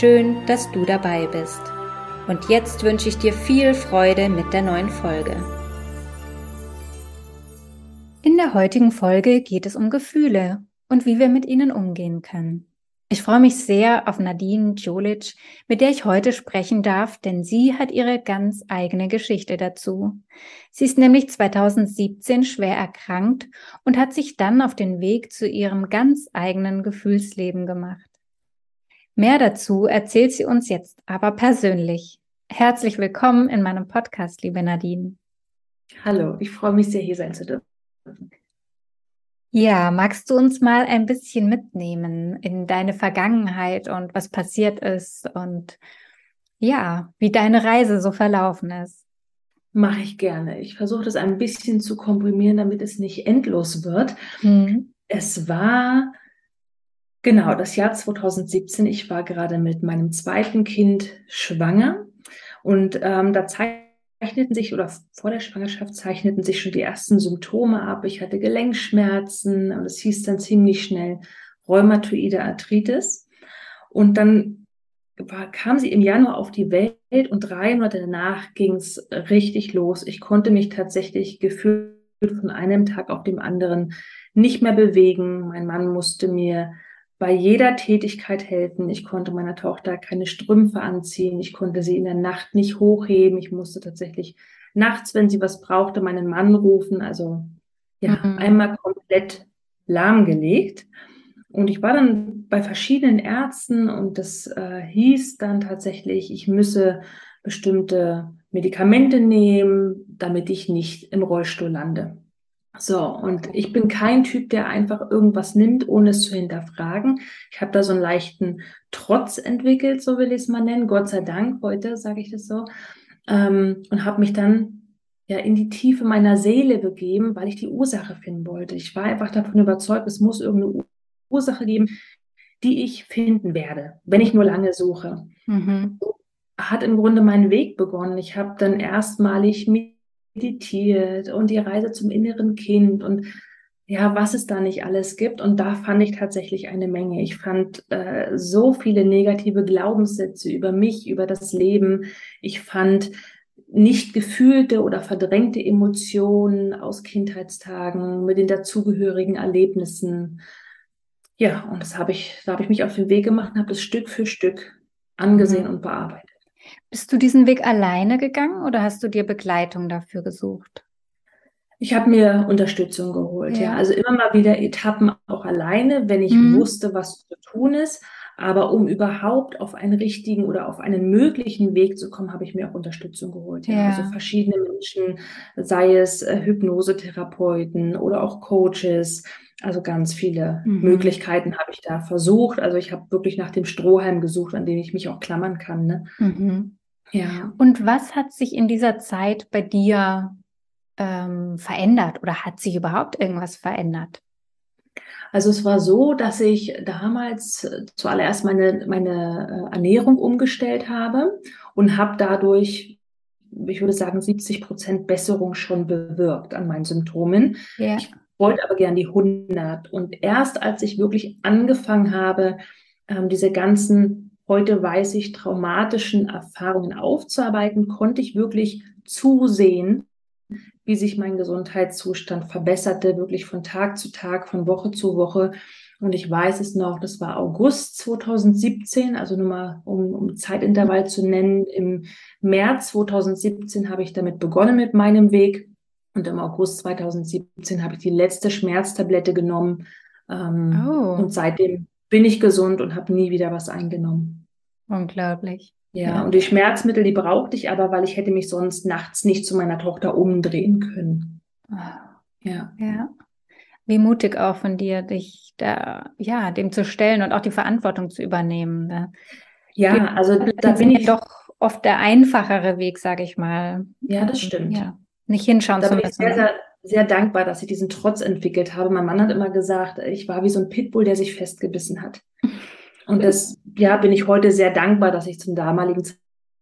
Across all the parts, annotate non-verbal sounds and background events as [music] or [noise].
Schön, dass du dabei bist. Und jetzt wünsche ich dir viel Freude mit der neuen Folge. In der heutigen Folge geht es um Gefühle und wie wir mit ihnen umgehen können. Ich freue mich sehr auf Nadine Jolic, mit der ich heute sprechen darf, denn sie hat ihre ganz eigene Geschichte dazu. Sie ist nämlich 2017 schwer erkrankt und hat sich dann auf den Weg zu ihrem ganz eigenen Gefühlsleben gemacht. Mehr dazu erzählt sie uns jetzt aber persönlich. Herzlich willkommen in meinem Podcast, liebe Nadine. Hallo, ich freue mich sehr, hier sein zu dürfen. Ja, magst du uns mal ein bisschen mitnehmen in deine Vergangenheit und was passiert ist und ja, wie deine Reise so verlaufen ist? Mache ich gerne. Ich versuche das ein bisschen zu komprimieren, damit es nicht endlos wird. Mhm. Es war Genau, das Jahr 2017. Ich war gerade mit meinem zweiten Kind schwanger und ähm, da zeichneten sich oder vor der Schwangerschaft zeichneten sich schon die ersten Symptome ab. Ich hatte Gelenkschmerzen und es hieß dann ziemlich schnell rheumatoide Arthritis. Und dann war, kam sie im Januar auf die Welt und drei Monate danach ging es richtig los. Ich konnte mich tatsächlich gefühlt von einem Tag auf dem anderen nicht mehr bewegen. Mein Mann musste mir bei jeder Tätigkeit helfen. Ich konnte meiner Tochter keine Strümpfe anziehen. Ich konnte sie in der Nacht nicht hochheben. Ich musste tatsächlich nachts, wenn sie was brauchte, meinen Mann rufen. Also ja, mhm. einmal komplett lahmgelegt. Und ich war dann bei verschiedenen Ärzten und das äh, hieß dann tatsächlich, ich müsse bestimmte Medikamente nehmen, damit ich nicht im Rollstuhl lande. So, und ich bin kein Typ, der einfach irgendwas nimmt, ohne es zu hinterfragen. Ich habe da so einen leichten Trotz entwickelt, so will ich es mal nennen. Gott sei Dank, heute sage ich das so. Ähm, und habe mich dann ja in die Tiefe meiner Seele begeben, weil ich die Ursache finden wollte. Ich war einfach davon überzeugt, es muss irgendeine Ursache geben, die ich finden werde, wenn ich nur lange suche. Mhm. Hat im Grunde mein Weg begonnen. Ich habe dann erstmalig mich meditiert und die Reise zum inneren Kind und ja, was es da nicht alles gibt. Und da fand ich tatsächlich eine Menge. Ich fand äh, so viele negative Glaubenssätze über mich, über das Leben. Ich fand nicht gefühlte oder verdrängte Emotionen aus Kindheitstagen mit den dazugehörigen Erlebnissen. Ja, und das habe ich, da habe ich mich auf den Weg gemacht und habe das Stück für Stück angesehen mhm. und bearbeitet. Bist du diesen Weg alleine gegangen oder hast du dir Begleitung dafür gesucht? Ich habe mir Unterstützung geholt, ja. ja. Also immer mal wieder Etappen auch alleine, wenn ich mhm. wusste, was zu tun ist. Aber um überhaupt auf einen richtigen oder auf einen möglichen Weg zu kommen, habe ich mir auch Unterstützung geholt. Ja. ja. Also verschiedene Menschen, sei es äh, Hypnosetherapeuten oder auch Coaches. Also ganz viele mhm. Möglichkeiten habe ich da versucht. Also ich habe wirklich nach dem Strohhalm gesucht, an dem ich mich auch klammern kann. Ne? Mhm. Ja. Und was hat sich in dieser Zeit bei dir ähm, verändert oder hat sich überhaupt irgendwas verändert? Also es war so, dass ich damals zuallererst meine, meine äh, Ernährung umgestellt habe und habe dadurch, ich würde sagen, 70 Prozent Besserung schon bewirkt an meinen Symptomen. Ja. Ich wollte aber gern die 100. Und erst als ich wirklich angefangen habe, ähm, diese ganzen, heute weiß ich, traumatischen Erfahrungen aufzuarbeiten, konnte ich wirklich zusehen, wie sich mein Gesundheitszustand verbesserte, wirklich von Tag zu Tag, von Woche zu Woche. Und ich weiß es noch, das war August 2017, also nur mal um, um Zeitintervall zu nennen. Im März 2017 habe ich damit begonnen mit meinem Weg. Und im August 2017 habe ich die letzte Schmerztablette genommen. Ähm, oh. Und seitdem bin ich gesund und habe nie wieder was eingenommen. Unglaublich. Ja, ja, und die Schmerzmittel, die brauchte ich aber, weil ich hätte mich sonst nachts nicht zu meiner Tochter umdrehen können. Ah. Ja. Ja. Wie mutig auch von dir, dich da, ja, dem zu stellen und auch die Verantwortung zu übernehmen. Ne? Ja, also da bin ich doch oft der einfachere Weg, sage ich mal. Ja, das stimmt. Ja, nicht hinschauen da zu müssen. Ich sehr, sehr, sehr dankbar, dass ich diesen Trotz entwickelt habe. Mein Mann hat immer gesagt, ich war wie so ein Pitbull, der sich festgebissen hat. [laughs] Und das, ja, bin ich heute sehr dankbar, dass ich zum damaligen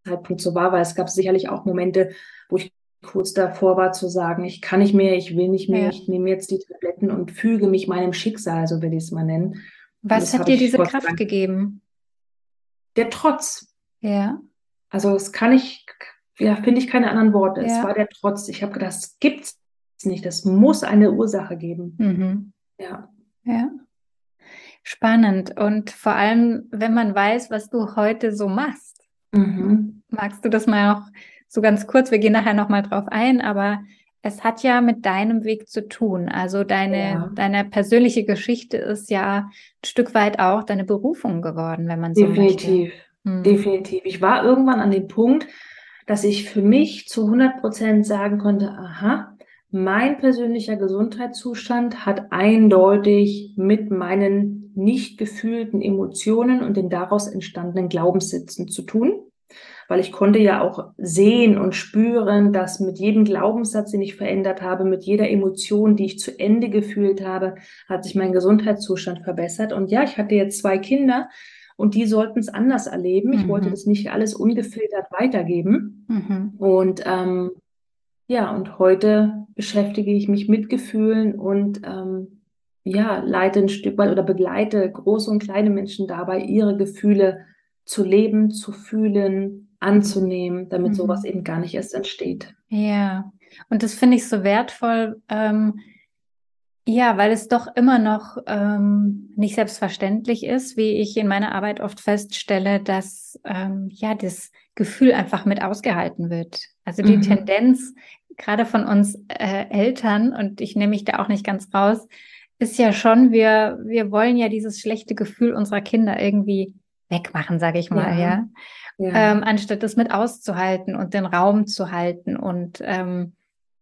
Zeitpunkt so war, weil es gab sicherlich auch Momente, wo ich kurz davor war zu sagen, ich kann nicht mehr, ich will nicht mehr, ja. ich nehme jetzt die Tabletten und füge mich meinem Schicksal, so will ich es mal nennen. Was hat dir diese Kraft Dank. gegeben? Der Trotz. Ja. Also es kann ich, ja, finde ich keine anderen Worte. Ja. Es war der Trotz. Ich habe gedacht, das gibt's nicht. Das muss eine Ursache geben. Mhm. Ja. Ja. Spannend. Und vor allem, wenn man weiß, was du heute so machst. Mhm. Magst du das mal noch so ganz kurz? Wir gehen nachher nochmal drauf ein, aber es hat ja mit deinem Weg zu tun. Also deine, ja. deine persönliche Geschichte ist ja ein Stück weit auch deine Berufung geworden, wenn man so Definitiv. Hm. Definitiv. Ich war irgendwann an dem Punkt, dass ich für mich zu 100 Prozent sagen konnte, aha, mein persönlicher Gesundheitszustand hat eindeutig mit meinen nicht gefühlten Emotionen und den daraus entstandenen Glaubenssätzen zu tun, weil ich konnte ja auch sehen und spüren, dass mit jedem Glaubenssatz, den ich verändert habe, mit jeder Emotion, die ich zu Ende gefühlt habe, hat sich mein Gesundheitszustand verbessert. Und ja, ich hatte jetzt zwei Kinder, und die sollten es anders erleben. Ich mhm. wollte das nicht alles ungefiltert weitergeben. Mhm. Und ähm, ja, und heute beschäftige ich mich mit Gefühlen und ähm, ja, leite ein Stück weit oder begleite große und kleine Menschen dabei, ihre Gefühle zu leben, zu fühlen, anzunehmen, damit mhm. sowas eben gar nicht erst entsteht. Ja, und das finde ich so wertvoll, ähm, ja, weil es doch immer noch ähm, nicht selbstverständlich ist, wie ich in meiner Arbeit oft feststelle, dass ähm, ja das Gefühl einfach mit ausgehalten wird. Also die mhm. Tendenz, gerade von uns äh, Eltern, und ich nehme mich da auch nicht ganz raus, ist ja schon, wir, wir wollen ja dieses schlechte Gefühl unserer Kinder irgendwie wegmachen, sage ich mal, ja. ja? ja. Ähm, anstatt das mit auszuhalten und den Raum zu halten und ähm,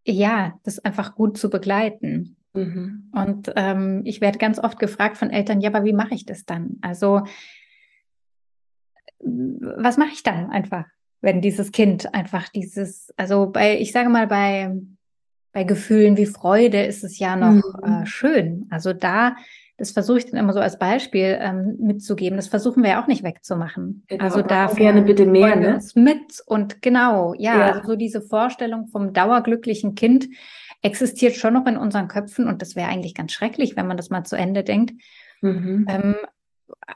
ja, das einfach gut zu begleiten. Mhm. Und ähm, ich werde ganz oft gefragt von Eltern, ja, aber wie mache ich das dann? Also, was mache ich dann einfach, wenn dieses Kind einfach dieses, also bei, ich sage mal, bei, bei Gefühlen wie Freude ist es ja noch mhm. äh, schön. Also da das versuche ich dann immer so als Beispiel ähm, mitzugeben. Das versuchen wir ja auch nicht wegzumachen. Genau, also da gerne bitte mehr, ne? Mit und genau, ja, ja. Also so diese Vorstellung vom dauerglücklichen Kind existiert schon noch in unseren Köpfen und das wäre eigentlich ganz schrecklich, wenn man das mal zu Ende denkt. Mhm. Ähm,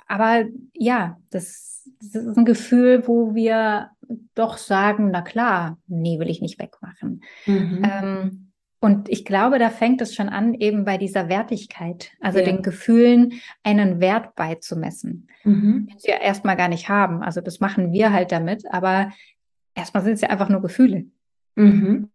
aber ja, das, das, ist ein Gefühl, wo wir doch sagen, na klar, nee, will ich nicht wegmachen. Mhm. Ähm, und ich glaube, da fängt es schon an, eben bei dieser Wertigkeit, also ja. den Gefühlen einen Wert beizumessen, mhm. den sie ja erstmal gar nicht haben. Also das machen wir halt damit, aber erstmal sind es ja einfach nur Gefühle. Mhm.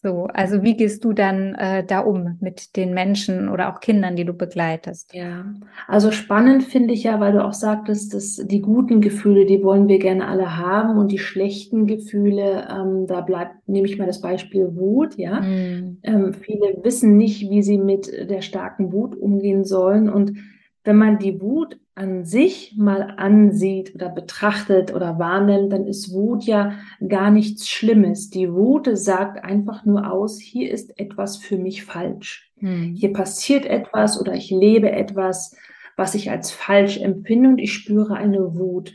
So, also wie gehst du dann äh, da um mit den Menschen oder auch Kindern, die du begleitest? Ja, also spannend finde ich ja, weil du auch sagtest, dass die guten Gefühle, die wollen wir gerne alle haben und die schlechten Gefühle, ähm, da bleibt, nehme ich mal das Beispiel Wut, ja. Mhm. Ähm, viele wissen nicht, wie sie mit der starken Wut umgehen sollen und wenn man die Wut an sich mal ansieht oder betrachtet oder wahrnimmt, dann ist Wut ja gar nichts Schlimmes. Die Wut sagt einfach nur aus, hier ist etwas für mich falsch. Hm. Hier passiert etwas oder ich lebe etwas, was ich als falsch empfinde und ich spüre eine Wut.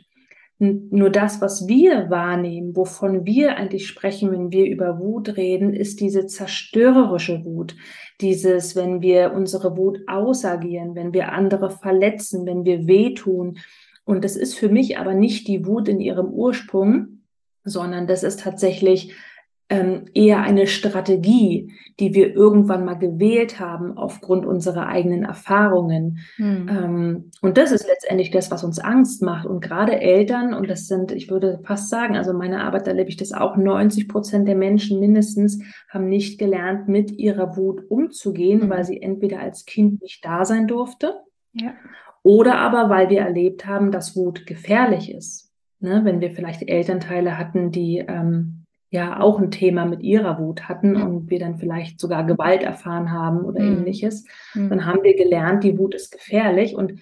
Nur das, was wir wahrnehmen, wovon wir eigentlich sprechen, wenn wir über Wut reden, ist diese zerstörerische Wut. Dieses, wenn wir unsere Wut ausagieren, wenn wir andere verletzen, wenn wir wehtun. Und das ist für mich aber nicht die Wut in ihrem Ursprung, sondern das ist tatsächlich ähm, eher eine Strategie, die wir irgendwann mal gewählt haben aufgrund unserer eigenen Erfahrungen. Hm. Ähm, und das ist letztendlich das, was uns Angst macht. Und gerade Eltern, und das sind, ich würde fast sagen, also meine Arbeit erlebe ich das auch, 90 Prozent der Menschen mindestens haben nicht gelernt, mit ihrer Wut umzugehen, hm. weil sie entweder als Kind nicht da sein durfte. Ja. Oder aber, weil wir erlebt haben, dass Wut gefährlich ist. Ne, wenn wir vielleicht Elternteile hatten, die ähm, ja auch ein Thema mit ihrer Wut hatten und wir dann vielleicht sogar Gewalt erfahren haben oder mhm. ähnliches, mhm. dann haben wir gelernt, die Wut ist gefährlich und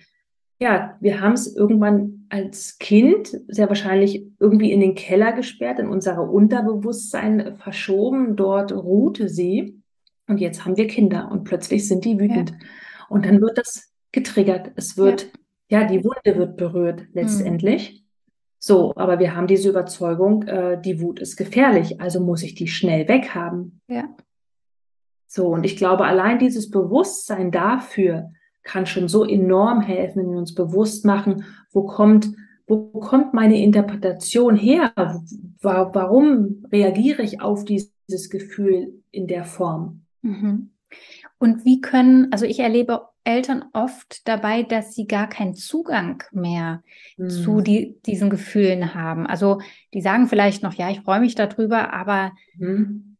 ja, wir haben es irgendwann als Kind sehr wahrscheinlich irgendwie in den Keller gesperrt, in unser Unterbewusstsein verschoben. Dort ruhte sie. Und jetzt haben wir Kinder und plötzlich sind die wütend. Ja. Und dann wird das getriggert. Es wird, ja, ja die Wunde wird berührt letztendlich. Mhm. So, aber wir haben diese Überzeugung, äh, die Wut ist gefährlich, also muss ich die schnell weghaben. Ja. So, und ich glaube, allein dieses Bewusstsein dafür kann schon so enorm helfen, wenn wir uns bewusst machen, wo kommt, wo kommt meine Interpretation her? Warum reagiere ich auf dieses Gefühl in der Form? Mhm. Und wie können, also ich erlebe Eltern oft dabei, dass sie gar keinen Zugang mehr mhm. zu die, diesen Gefühlen haben. Also die sagen vielleicht noch, ja, ich freue mich darüber, aber mhm.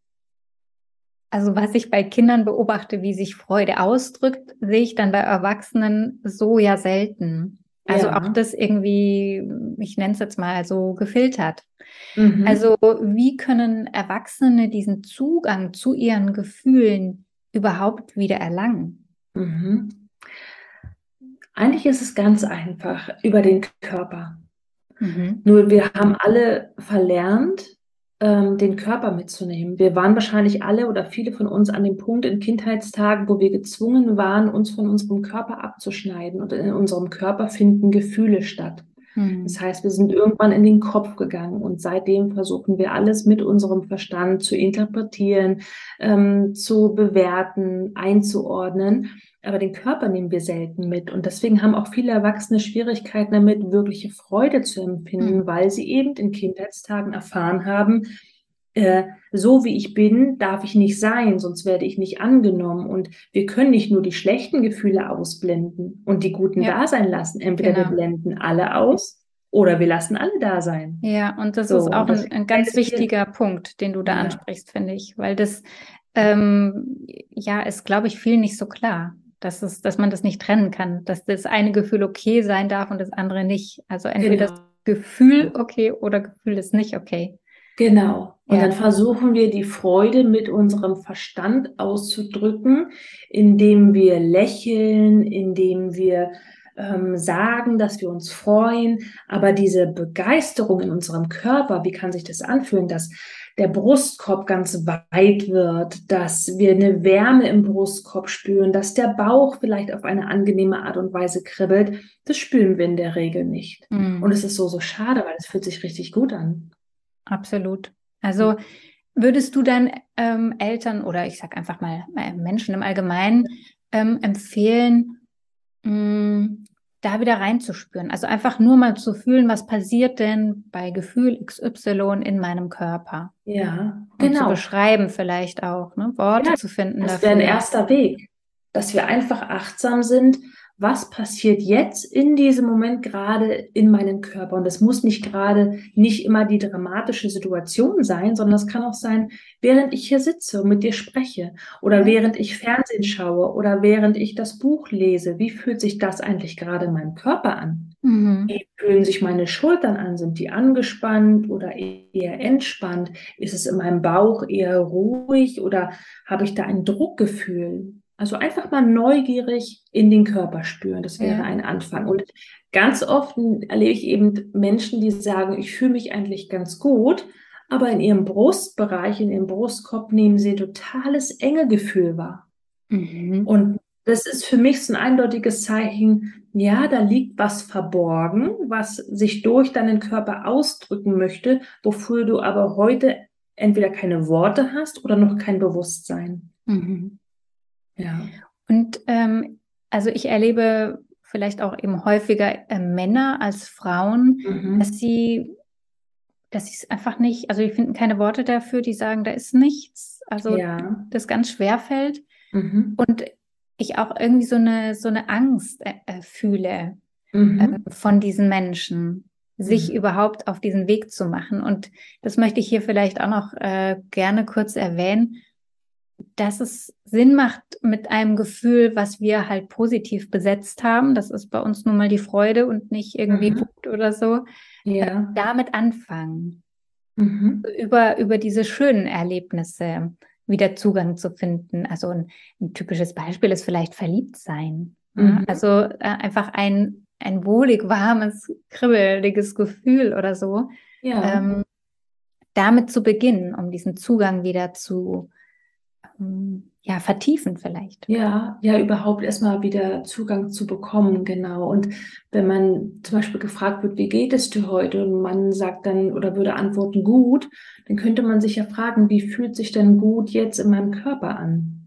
also was ich bei Kindern beobachte, wie sich Freude ausdrückt, sehe ich dann bei Erwachsenen so ja selten. Also ja. auch das irgendwie, ich nenne es jetzt mal so gefiltert. Mhm. Also wie können Erwachsene diesen Zugang zu ihren Gefühlen überhaupt wieder erlangen? Mhm. Eigentlich ist es ganz einfach über den Körper. Mhm. Nur wir haben alle verlernt, ähm, den Körper mitzunehmen. Wir waren wahrscheinlich alle oder viele von uns an dem Punkt in Kindheitstagen, wo wir gezwungen waren, uns von unserem Körper abzuschneiden. Und in unserem Körper finden Gefühle statt. Mhm. Das heißt, wir sind irgendwann in den Kopf gegangen und seitdem versuchen wir alles mit unserem Verstand zu interpretieren, ähm, zu bewerten, einzuordnen. Aber den Körper nehmen wir selten mit. Und deswegen haben auch viele Erwachsene Schwierigkeiten damit, wirkliche Freude zu empfinden, mhm. weil sie eben in Kindheitstagen erfahren haben, äh, so wie ich bin, darf ich nicht sein, sonst werde ich nicht angenommen. Und wir können nicht nur die schlechten Gefühle ausblenden und die guten ja. da sein lassen. Entweder genau. wir blenden alle aus oder wir lassen alle da sein. Ja, und das so, ist auch das ein, ein, ganz wichtiger Punkt, den du da ja. ansprichst, finde ich, weil das ähm, ja ist, glaube ich, vielen nicht so klar. Dass, es, dass man das nicht trennen kann, dass das eine Gefühl okay sein darf und das andere nicht. Also entweder genau. das Gefühl okay oder Gefühl ist nicht okay. Genau. Und ja. dann versuchen wir die Freude mit unserem Verstand auszudrücken, indem wir lächeln, indem wir ähm, sagen, dass wir uns freuen. Aber diese Begeisterung in unserem Körper, wie kann sich das anfühlen, dass der Brustkorb ganz weit wird, dass wir eine Wärme im Brustkorb spüren, dass der Bauch vielleicht auf eine angenehme Art und Weise kribbelt, das spüren wir in der Regel nicht. Mhm. Und es ist so, so schade, weil es fühlt sich richtig gut an. Absolut. Also würdest du dann ähm, Eltern oder ich sage einfach mal äh, Menschen im Allgemeinen ähm, empfehlen, mh, mm, da wieder reinzuspüren? Also einfach nur mal zu fühlen, was passiert denn bei Gefühl XY in meinem Körper? Ja, Und genau. zu beschreiben vielleicht auch, ne? Worte ja, zu finden. Das wäre ein erster Weg, dass wir einfach achtsam sind was passiert jetzt in diesem Moment gerade in meinem Körper. Und das muss nicht gerade nicht immer die dramatische Situation sein, sondern es kann auch sein, während ich hier sitze und mit dir spreche oder während ich Fernsehen schaue oder während ich das Buch lese. Wie fühlt sich das eigentlich gerade in meinem Körper an? Mhm. Wie fühlen sich meine Schultern an? Sind die angespannt oder eher entspannt? Ist es in meinem Bauch eher ruhig oder habe ich da ein Druckgefühl? Also einfach mal neugierig in den Körper spüren. Das wäre ja. ein Anfang. Und ganz oft erlebe ich eben Menschen, die sagen, ich fühle mich eigentlich ganz gut, aber in ihrem Brustbereich, in ihrem Brustkorb nehmen sie totales enge Gefühl wahr. Mhm. Und das ist für mich so ein eindeutiges Zeichen, ja, da liegt was verborgen, was sich durch deinen Körper ausdrücken möchte, wofür du aber heute entweder keine Worte hast oder noch kein Bewusstsein. Mhm. Ja. Und ähm, also ich erlebe vielleicht auch eben häufiger äh, Männer als Frauen, mhm. dass sie dass sie es einfach nicht, also die finden keine Worte dafür, die sagen, da ist nichts. Also ja. das ganz schwer fällt. Mhm. Und ich auch irgendwie so eine, so eine Angst äh, äh fühle mhm. äh, von diesen Menschen, sich mhm. überhaupt auf diesen Weg zu machen. Und das möchte ich hier vielleicht auch noch äh, gerne kurz erwähnen dass es Sinn macht mit einem Gefühl, was wir halt positiv besetzt haben. Das ist bei uns nun mal die Freude und nicht irgendwie mhm. Wut oder so. Ja. Äh, damit anfangen. Mhm. Über, über diese schönen Erlebnisse wieder Zugang zu finden. Also ein, ein typisches Beispiel ist vielleicht verliebt sein. Mhm. Also äh, einfach ein ein wohlig warmes, kribbeliges Gefühl oder so. Ja. Ähm, damit zu beginnen, um diesen Zugang wieder zu ja, vertiefen vielleicht. Ja, ja, überhaupt erstmal wieder Zugang zu bekommen, genau. Und wenn man zum Beispiel gefragt wird, wie geht es dir heute? Und man sagt dann oder würde antworten, gut, dann könnte man sich ja fragen, wie fühlt sich denn gut jetzt in meinem Körper an?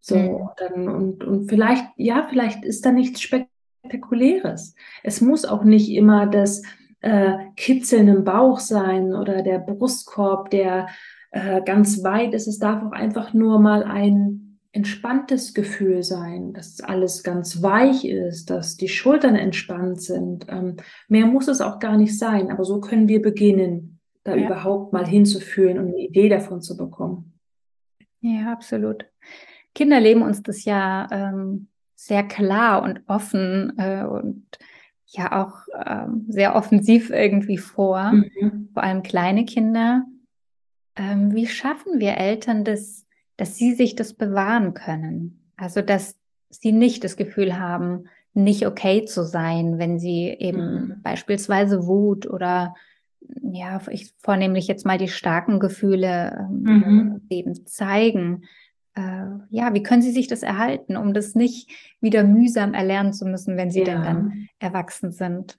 So, mhm. dann, und, und vielleicht, ja, vielleicht ist da nichts Spektakuläres. Es muss auch nicht immer das äh, Kitzeln im Bauch sein oder der Brustkorb, der äh, ganz weit ist. Es darf auch einfach nur mal ein entspanntes Gefühl sein, dass alles ganz weich ist, dass die Schultern entspannt sind. Ähm, mehr muss es auch gar nicht sein, aber so können wir beginnen, da ja. überhaupt mal hinzufühlen und eine Idee davon zu bekommen. Ja, absolut. Kinder leben uns das ja ähm, sehr klar und offen äh, und ja auch ähm, sehr offensiv irgendwie vor, mhm. vor allem kleine Kinder ähm, wie schaffen wir Eltern das, dass sie sich das bewahren können? Also, dass sie nicht das Gefühl haben, nicht okay zu sein, wenn sie eben mhm. beispielsweise Wut oder ja, ich vornehmlich jetzt mal die starken Gefühle ähm, mhm. eben zeigen. Äh, ja, wie können sie sich das erhalten, um das nicht wieder mühsam erlernen zu müssen, wenn sie ja. denn dann erwachsen sind?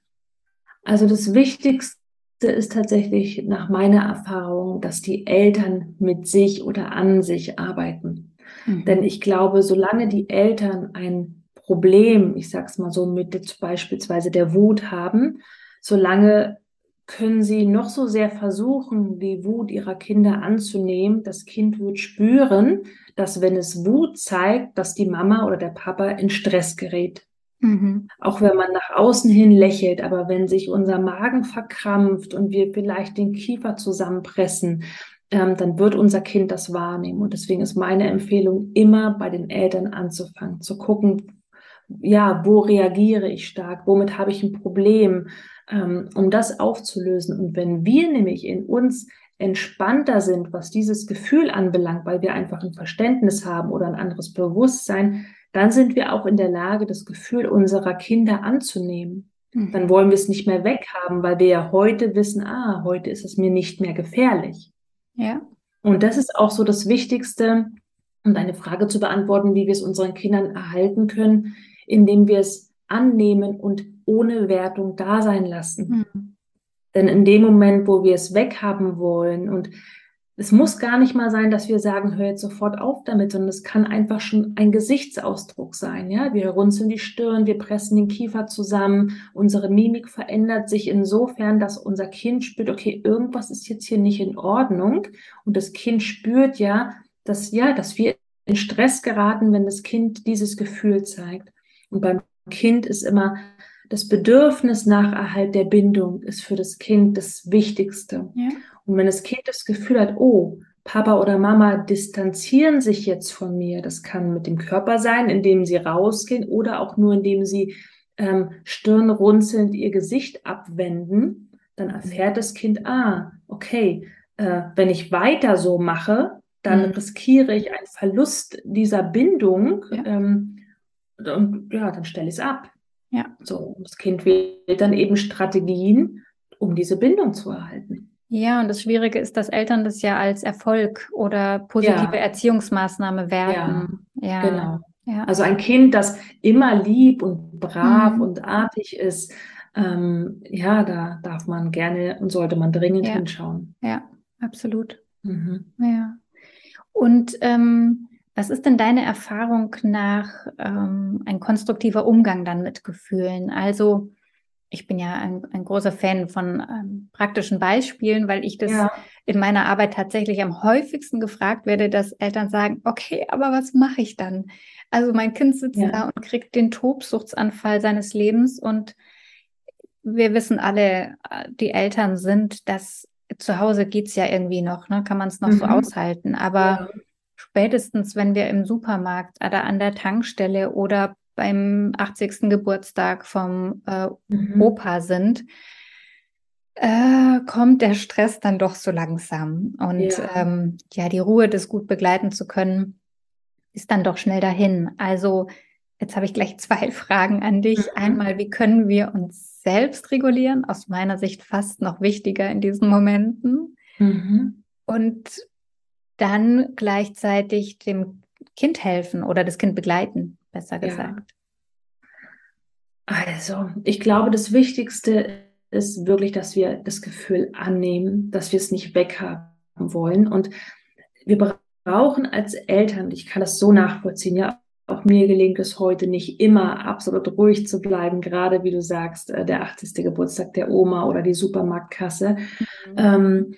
Also das Wichtigste ist tatsächlich nach meiner Erfahrung, dass die Eltern mit sich oder an sich arbeiten. Mhm. Denn ich glaube, solange die Eltern ein Problem, ich sag's mal so, mit beispielsweise der Wut haben, solange können sie noch so sehr versuchen, die Wut ihrer Kinder anzunehmen. Das Kind wird spüren, dass wenn es Wut zeigt, dass die Mama oder der Papa in Stress gerät. Mhm. Auch wenn man nach außen hin lächelt, aber wenn sich unser Magen verkrampft und wir vielleicht den Kiefer zusammenpressen, ähm, dann wird unser Kind das wahrnehmen. Und deswegen ist meine Empfehlung, immer bei den Eltern anzufangen, zu gucken, ja, wo reagiere ich stark, womit habe ich ein Problem, ähm, um das aufzulösen. Und wenn wir nämlich in uns entspannter sind, was dieses Gefühl anbelangt, weil wir einfach ein Verständnis haben oder ein anderes Bewusstsein, dann sind wir auch in der Lage, das Gefühl unserer Kinder anzunehmen. Mhm. Dann wollen wir es nicht mehr weghaben, weil wir ja heute wissen, ah, heute ist es mir nicht mehr gefährlich. Ja. Und das ist auch so das Wichtigste, um deine Frage zu beantworten, wie wir es unseren Kindern erhalten können, indem wir es annehmen und ohne Wertung da sein lassen. Mhm. Denn in dem Moment, wo wir es weghaben wollen und es muss gar nicht mal sein, dass wir sagen, hör jetzt sofort auf damit, sondern es kann einfach schon ein Gesichtsausdruck sein. Ja, wir runzeln die Stirn, wir pressen den Kiefer zusammen, unsere Mimik verändert sich insofern, dass unser Kind spürt, okay, irgendwas ist jetzt hier nicht in Ordnung. Und das Kind spürt ja, dass, ja, dass wir in Stress geraten, wenn das Kind dieses Gefühl zeigt. Und beim Kind ist immer das Bedürfnis nach Erhalt der Bindung ist für das Kind das Wichtigste. Ja. Und wenn das Kind das Gefühl hat, oh, Papa oder Mama distanzieren sich jetzt von mir, das kann mit dem Körper sein, indem sie rausgehen oder auch nur indem sie ähm, stirnrunzelnd ihr Gesicht abwenden, dann erfährt das Kind, ah, okay, äh, wenn ich weiter so mache, dann mhm. riskiere ich einen Verlust dieser Bindung ja. ähm, und ja, dann stelle ich es ab. Ja. So, das Kind wählt dann eben Strategien, um diese Bindung zu erhalten. Ja, und das Schwierige ist, dass Eltern das ja als Erfolg oder positive ja. Erziehungsmaßnahme werten. Ja, ja. genau. Ja. Also ein Kind, das immer lieb und brav mhm. und artig ist, ähm, ja, da darf man gerne und sollte man dringend hinschauen. Ja, absolut. Mhm. Ja. Und ähm, was ist denn deine Erfahrung nach ähm, ein konstruktiver Umgang dann mit Gefühlen? Also ich bin ja ein, ein großer Fan von ähm, praktischen Beispielen, weil ich das ja. in meiner Arbeit tatsächlich am häufigsten gefragt werde, dass Eltern sagen, okay, aber was mache ich dann? Also mein Kind sitzt ja. da und kriegt den Tobsuchtsanfall seines Lebens und wir wissen alle, äh, die Eltern sind, dass zu Hause geht's ja irgendwie noch, ne? kann man es noch mhm. so aushalten. Aber ja. spätestens, wenn wir im Supermarkt oder an der Tankstelle oder beim 80. Geburtstag vom äh, mhm. Opa sind, äh, kommt der Stress dann doch so langsam. Und ja. Ähm, ja, die Ruhe, das gut begleiten zu können, ist dann doch schnell dahin. Also Jetzt habe ich gleich zwei [laughs] Fragen an dich. Mhm. Einmal, wie können wir uns selbst regulieren? Aus meiner Sicht fast noch wichtiger in diesen Momenten. Mhm. Und dann gleichzeitig dem Kind helfen oder das Kind begleiten, besser gesagt. Also, ich glaube, das Wichtigste ist wirklich, dass wir das Gefühl annehmen, dass wir es nicht weghaben wollen. Und wir brauchen als Eltern, ich kann das so nachvollziehen, ja, auch mir gelingt es heute nicht immer absolut ruhig zu bleiben, gerade wie du sagst, äh, der 80. Geburtstag der Oma oder die Supermarktkasse. Mhm. Ähm,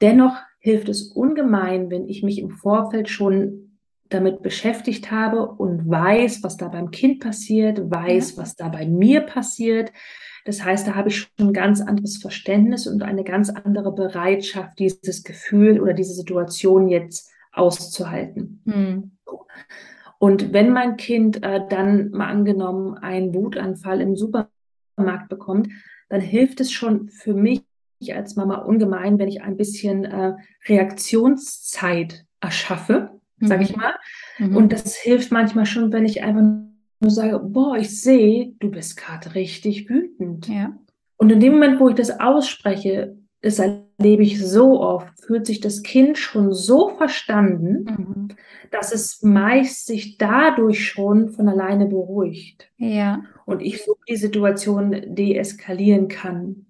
dennoch hilft es ungemein, wenn ich mich im Vorfeld schon damit beschäftigt habe und weiß, was da beim Kind passiert, weiß, ja. was da bei mir passiert. Das heißt, da habe ich schon ein ganz anderes Verständnis und eine ganz andere Bereitschaft, dieses Gefühl oder diese Situation jetzt auszuhalten. Mhm. Und wenn mein Kind äh, dann mal angenommen einen Wutanfall im Supermarkt bekommt, dann hilft es schon für mich als Mama ungemein, wenn ich ein bisschen äh, Reaktionszeit erschaffe. Sage ich mal. Mhm. Und das hilft manchmal schon, wenn ich einfach nur sage, boah, ich sehe, du bist gerade richtig wütend. Ja. Und in dem Moment, wo ich das ausspreche, das erlebe ich so oft, fühlt sich das Kind schon so verstanden, mhm. dass es meist sich dadurch schon von alleine beruhigt. Ja. Und ich so die Situation deeskalieren kann.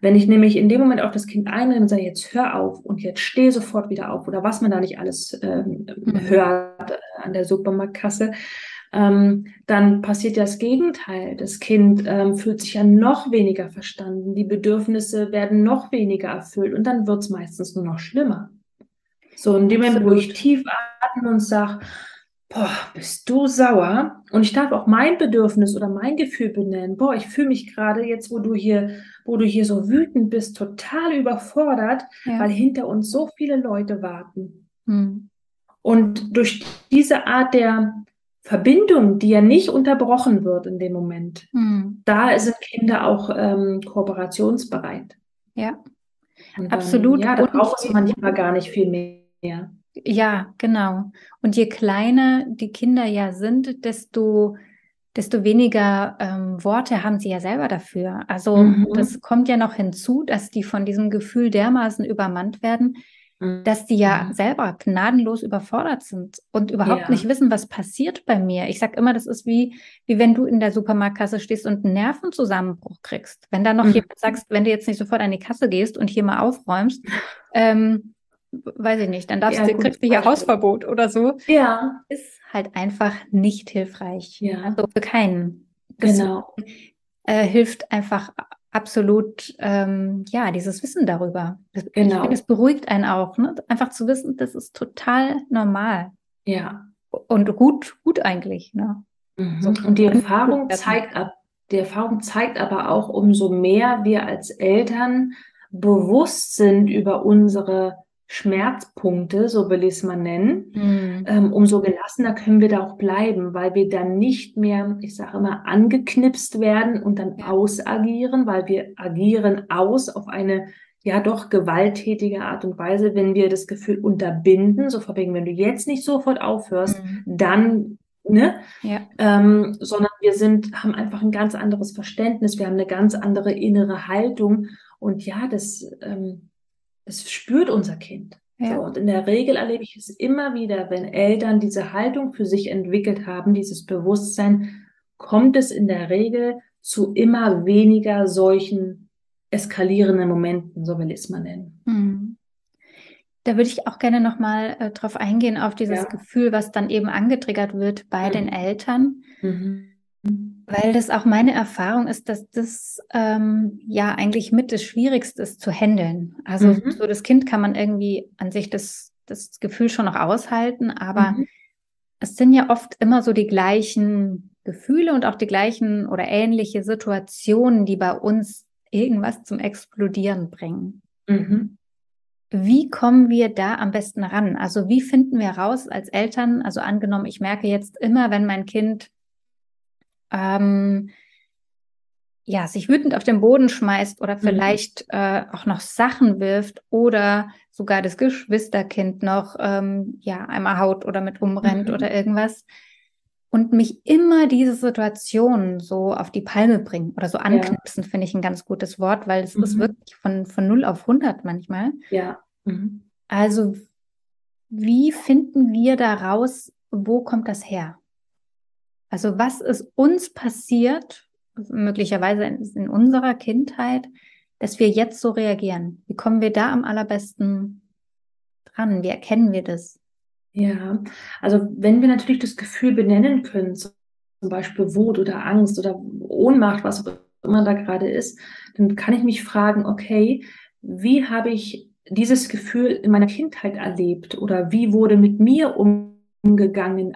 Wenn ich nämlich in dem Moment auf das Kind einrede und sage, jetzt hör auf und jetzt steh sofort wieder auf oder was man da nicht alles ähm, mhm. hört an der Supermarktkasse, ähm, dann passiert ja das Gegenteil. Das Kind ähm, fühlt sich ja noch weniger verstanden, die Bedürfnisse werden noch weniger erfüllt und dann wird es meistens nur noch schlimmer. So, in dem Moment, wo ich tief atme und sage, boah, bist du sauer? Und ich darf auch mein Bedürfnis oder mein Gefühl benennen. Boah, ich fühle mich gerade jetzt, wo du hier, wo du hier so wütend bist, total überfordert, ja. weil hinter uns so viele Leute warten. Hm. Und durch diese Art der Verbindung, die ja nicht unterbrochen wird in dem Moment, hm. da sind Kinder auch ähm, kooperationsbereit. Ja, dann, absolut. Ja, da braucht es manchmal gar nicht viel mehr. Ja, genau. Und je kleiner die Kinder ja sind, desto, desto weniger ähm, Worte haben sie ja selber dafür. Also mhm. das kommt ja noch hinzu, dass die von diesem Gefühl dermaßen übermannt werden, dass die ja mhm. selber gnadenlos überfordert sind und überhaupt ja. nicht wissen, was passiert bei mir. Ich sag immer, das ist wie, wie wenn du in der Supermarktkasse stehst und einen Nervenzusammenbruch kriegst. Wenn da noch mhm. jemand sagst, wenn du jetzt nicht sofort an die Kasse gehst und hier mal aufräumst, [laughs] ähm, weiß ich nicht, dann darfst ja, du, kriegst du hier Hausverbot oder so. Ja. Ist halt einfach nicht hilfreich. Ja. Also für keinen. Genau. äh, hilft einfach absolut, ähm, ja, dieses Wissen darüber. Genau. Ich finde, es beruhigt einen auch, ne? einfach zu wissen, das ist total normal. Ja. Und gut, gut eigentlich. Ne? Mhm. So, und die Erfahrung zeigt ab, die Erfahrung zeigt aber auch, umso mehr wir als Eltern bewusst sind über unsere Schmerzpunkte, so will ich es mal nennen, mhm. ähm, umso gelassener können wir da auch bleiben, weil wir dann nicht mehr, ich sage immer, angeknipst werden und dann ausagieren, weil wir agieren aus auf eine ja doch gewalttätige Art und Weise, wenn wir das Gefühl unterbinden, so verbringen, wenn du jetzt nicht sofort aufhörst, mhm. dann ne? Ja. Ähm, sondern wir sind, haben einfach ein ganz anderes Verständnis, wir haben eine ganz andere innere Haltung und ja, das ähm, es spürt unser Kind. Ja. So, und in der Regel erlebe ich es immer wieder, wenn Eltern diese Haltung für sich entwickelt haben, dieses Bewusstsein, kommt es in der Regel zu immer weniger solchen eskalierenden Momenten, so will ich es mal nennen. Mhm. Da würde ich auch gerne nochmal äh, drauf eingehen, auf dieses ja. Gefühl, was dann eben angetriggert wird bei mhm. den Eltern. Mhm. Weil das auch meine Erfahrung ist, dass das ähm, ja eigentlich mit das Schwierigste ist zu handeln. Also mhm. so das Kind kann man irgendwie an sich das, das Gefühl schon noch aushalten, aber mhm. es sind ja oft immer so die gleichen Gefühle und auch die gleichen oder ähnliche Situationen, die bei uns irgendwas zum Explodieren bringen. Mhm. Wie kommen wir da am besten ran? Also wie finden wir raus als Eltern? Also angenommen, ich merke jetzt immer, wenn mein Kind ähm, ja, sich wütend auf den Boden schmeißt oder mhm. vielleicht mhm. äh, auch noch Sachen wirft oder sogar das Geschwisterkind noch ähm, ja einmal haut oder mit umrennt mhm. oder irgendwas. und mich immer diese Situation so auf die Palme bringen oder so anknipsen, ja. finde ich ein ganz gutes Wort, weil es mhm. ist wirklich von, von 0 auf 100 manchmal. Ja. Mhm. Also, wie finden wir daraus, wo kommt das her? Also, was ist uns passiert, möglicherweise in, in unserer Kindheit, dass wir jetzt so reagieren? Wie kommen wir da am allerbesten dran? Wie erkennen wir das? Ja, also wenn wir natürlich das Gefühl benennen können, zum Beispiel Wut oder Angst oder Ohnmacht, was auch immer da gerade ist, dann kann ich mich fragen, okay, wie habe ich dieses Gefühl in meiner Kindheit erlebt oder wie wurde mit mir umgegangen,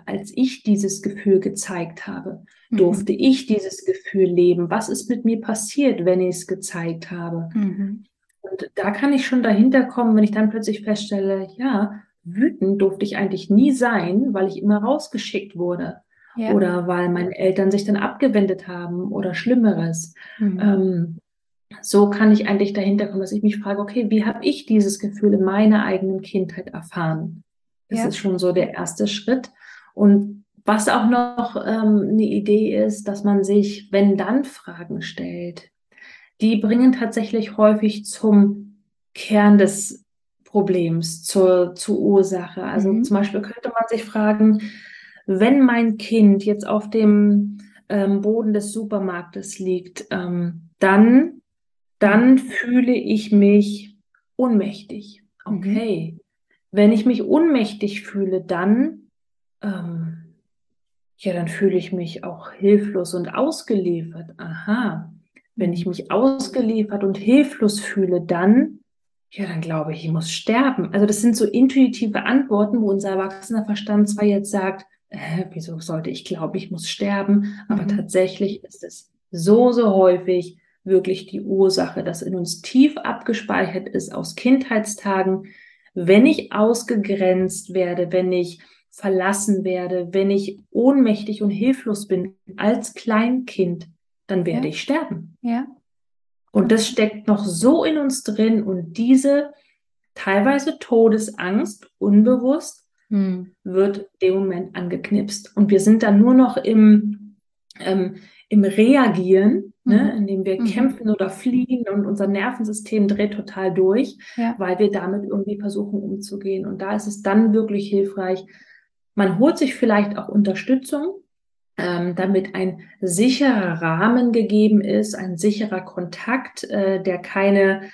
als ich dieses Gefühl gezeigt habe? Mhm. Durfte ich dieses Gefühl leben? Was ist mit mir passiert, wenn ich es gezeigt habe? Mhm. Und da kann ich schon dahinter kommen, wenn ich dann plötzlich feststelle, ja, wütend durfte ich eigentlich nie sein, weil ich immer rausgeschickt wurde. Ja. Oder weil meine Eltern sich dann abgewendet haben oder Schlimmeres. Mhm. Ähm, so kann ich eigentlich dahinter kommen, dass ich mich frage, okay, wie habe ich dieses Gefühl in meiner eigenen Kindheit erfahren? Das ja. ist schon so der erste Schritt. Und was auch noch ähm, eine Idee ist, dass man sich, wenn dann Fragen stellt, die bringen tatsächlich häufig zum Kern des Problems, zur, zur Ursache. Also mhm. zum Beispiel könnte man sich fragen, wenn mein Kind jetzt auf dem ähm, Boden des Supermarktes liegt, ähm, dann, dann fühle ich mich ohnmächtig. Mhm. Okay. Mhm. Wenn ich mich ohnmächtig fühle, dann, ähm, ja, dann fühle ich mich auch hilflos und ausgeliefert. Aha. Wenn ich mich ausgeliefert und hilflos fühle, dann ja, dann glaube ich, ich muss sterben. Also das sind so intuitive Antworten, wo unser erwachsener Verstand zwar jetzt sagt, äh, wieso sollte ich glauben, ich muss sterben, aber mhm. tatsächlich ist es so, so häufig wirklich die Ursache, dass in uns tief abgespeichert ist aus Kindheitstagen, wenn ich ausgegrenzt werde, wenn ich verlassen werde, wenn ich ohnmächtig und hilflos bin als Kleinkind, dann werde ja. ich sterben. Ja. Und das steckt noch so in uns drin und diese teilweise Todesangst unbewusst hm. wird dem Moment angeknipst. Und wir sind dann nur noch im, ähm, im Reagieren, ne, mhm. ne, indem wir mhm. kämpfen oder fliehen und unser Nervensystem dreht total durch, ja. weil wir damit irgendwie versuchen umzugehen. Und da ist es dann wirklich hilfreich. Man holt sich vielleicht auch Unterstützung, ähm, damit ein sicherer Rahmen gegeben ist, ein sicherer Kontakt, äh, der keine,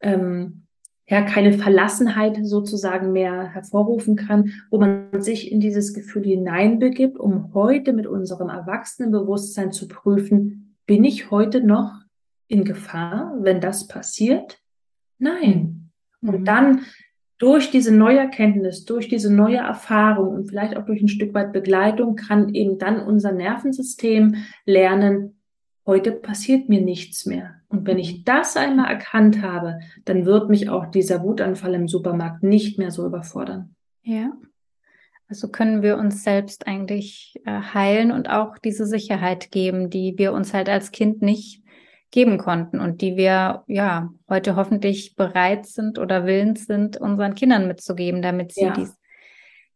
ähm, ja, keine Verlassenheit sozusagen mehr hervorrufen kann, wo man sich in dieses Gefühl hineinbegibt, um heute mit unserem Erwachsenenbewusstsein zu prüfen, bin ich heute noch in Gefahr, wenn das passiert? Nein. Mhm. Und dann durch diese neue Erkenntnis, durch diese neue Erfahrung und vielleicht auch durch ein Stück weit Begleitung kann eben dann unser Nervensystem lernen, heute passiert mir nichts mehr. Und wenn ich das einmal erkannt habe, dann wird mich auch dieser Wutanfall im Supermarkt nicht mehr so überfordern. Ja. Also können wir uns selbst eigentlich äh, heilen und auch diese Sicherheit geben, die wir uns halt als Kind nicht geben konnten und die wir ja heute hoffentlich bereit sind oder willens sind, unseren Kindern mitzugeben, damit sie ja. dies,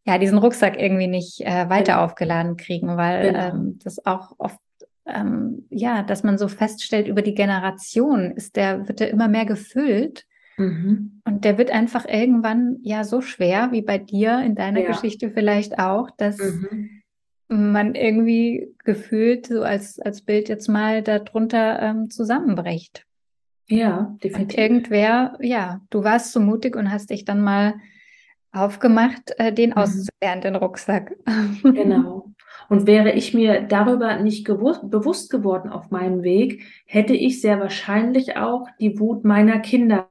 ja, diesen Rucksack irgendwie nicht äh, weiter genau. aufgeladen kriegen, weil genau. ähm, das auch oft ähm, ja, dass man so feststellt über die Generation, ist der, wird der immer mehr gefüllt. Mhm. Und der wird einfach irgendwann ja so schwer, wie bei dir in deiner ja. Geschichte vielleicht auch, dass mhm man irgendwie gefühlt so als, als Bild jetzt mal darunter ähm, zusammenbricht. Ja, definitiv. Und irgendwer, ja, du warst so mutig und hast dich dann mal aufgemacht, äh, den mhm. auszulernen, den Rucksack. Genau. [laughs] Und wäre ich mir darüber nicht gewusst, bewusst geworden auf meinem Weg, hätte ich sehr wahrscheinlich auch die Wut meiner Kinder